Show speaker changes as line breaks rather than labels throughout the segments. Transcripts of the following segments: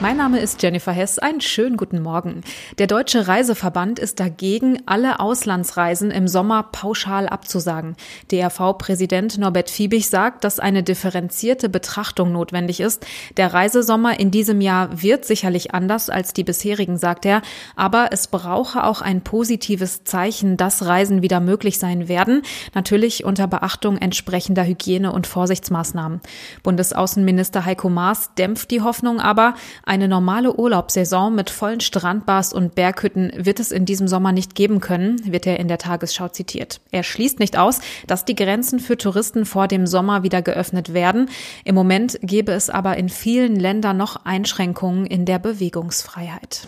Mein Name ist Jennifer Hess. Einen schönen guten Morgen. Der Deutsche Reiseverband ist dagegen, alle Auslandsreisen im Sommer pauschal abzusagen. DRV-Präsident Norbert Fiebig sagt, dass eine differenzierte Betrachtung notwendig ist. Der Reisesommer in diesem Jahr wird sicherlich anders als die bisherigen, sagt er. Aber es brauche auch ein positives Zeichen, dass Reisen wieder möglich sein werden. Natürlich unter Beachtung entsprechender Hygiene- und Vorsichtsmaßnahmen. Bundesaußenminister Heiko Maas dämpft die Hoffnung aber, eine normale Urlaubssaison mit vollen Strandbars und Berghütten wird es in diesem Sommer nicht geben können, wird er in der Tagesschau zitiert. Er schließt nicht aus, dass die Grenzen für Touristen vor dem Sommer wieder geöffnet werden. Im Moment gäbe es aber in vielen Ländern noch Einschränkungen in der Bewegungsfreiheit.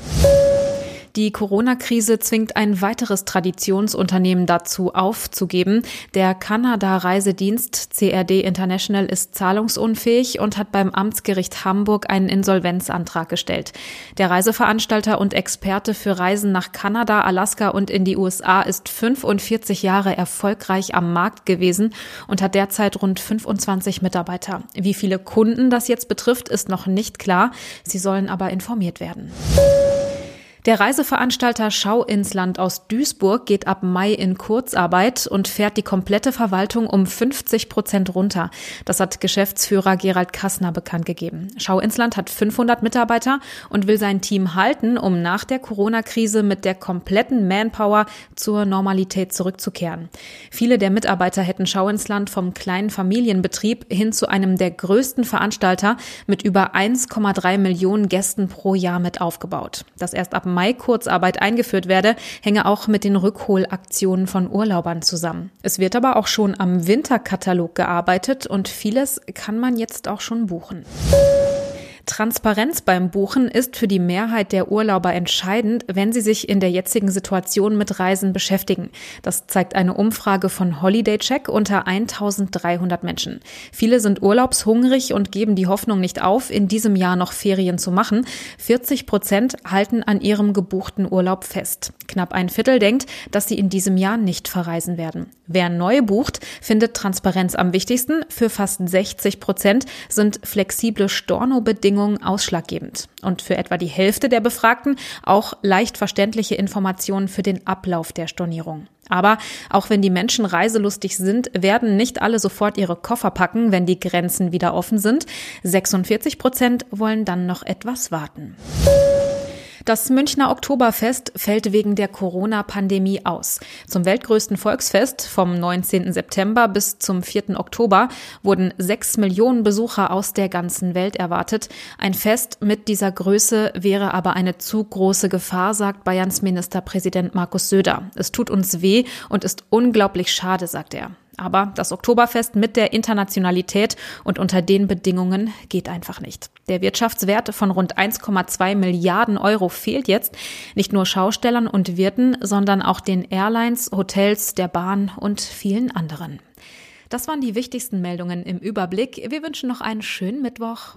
Die Corona-Krise zwingt ein weiteres Traditionsunternehmen dazu aufzugeben. Der Kanada-Reisedienst CRD International ist zahlungsunfähig und hat beim Amtsgericht Hamburg einen Insolvenzantrag gestellt. Der Reiseveranstalter und Experte für Reisen nach Kanada, Alaska und in die USA ist 45 Jahre erfolgreich am Markt gewesen und hat derzeit rund 25 Mitarbeiter. Wie viele Kunden das jetzt betrifft, ist noch nicht klar. Sie sollen aber informiert werden. Der Reiseveranstalter Schau ins Land aus Duisburg geht ab Mai in Kurzarbeit und fährt die komplette Verwaltung um 50 Prozent runter. Das hat Geschäftsführer Gerald Kassner bekannt gegeben. Schau ins Land hat 500 Mitarbeiter und will sein Team halten, um nach der Corona-Krise mit der kompletten Manpower zur Normalität zurückzukehren. Viele der Mitarbeiter hätten Schau ins Land vom kleinen Familienbetrieb hin zu einem der größten Veranstalter mit über 1,3 Millionen Gästen pro Jahr mit aufgebaut. Das erst ab Mai Kurzarbeit eingeführt werde, hänge auch mit den Rückholaktionen von Urlaubern zusammen. Es wird aber auch schon am Winterkatalog gearbeitet und vieles kann man jetzt auch schon buchen. Transparenz beim Buchen ist für die Mehrheit der Urlauber entscheidend, wenn sie sich in der jetzigen Situation mit Reisen beschäftigen. Das zeigt eine Umfrage von Holiday Check unter 1300 Menschen. Viele sind urlaubshungrig und geben die Hoffnung nicht auf, in diesem Jahr noch Ferien zu machen. 40 Prozent halten an ihrem gebuchten Urlaub fest. Knapp ein Viertel denkt, dass sie in diesem Jahr nicht verreisen werden. Wer neu bucht, findet Transparenz am wichtigsten. Für fast 60 Prozent sind flexible Stornobedingungen Bedingungen ausschlaggebend. Und für etwa die Hälfte der Befragten auch leicht verständliche Informationen für den Ablauf der Stornierung. Aber auch wenn die Menschen reiselustig sind, werden nicht alle sofort ihre Koffer packen, wenn die Grenzen wieder offen sind. 46 Prozent wollen dann noch etwas warten. Das Münchner Oktoberfest fällt wegen der Corona-Pandemie aus. Zum weltgrößten Volksfest vom 19. September bis zum 4. Oktober wurden sechs Millionen Besucher aus der ganzen Welt erwartet. Ein Fest mit dieser Größe wäre aber eine zu große Gefahr, sagt Bayerns Ministerpräsident Markus Söder. Es tut uns weh und ist unglaublich schade, sagt er. Aber das Oktoberfest mit der Internationalität und unter den Bedingungen geht einfach nicht. Der Wirtschaftswert von rund 1,2 Milliarden Euro fehlt jetzt nicht nur Schaustellern und Wirten, sondern auch den Airlines, Hotels, der Bahn und vielen anderen. Das waren die wichtigsten Meldungen im Überblick. Wir wünschen noch einen schönen Mittwoch.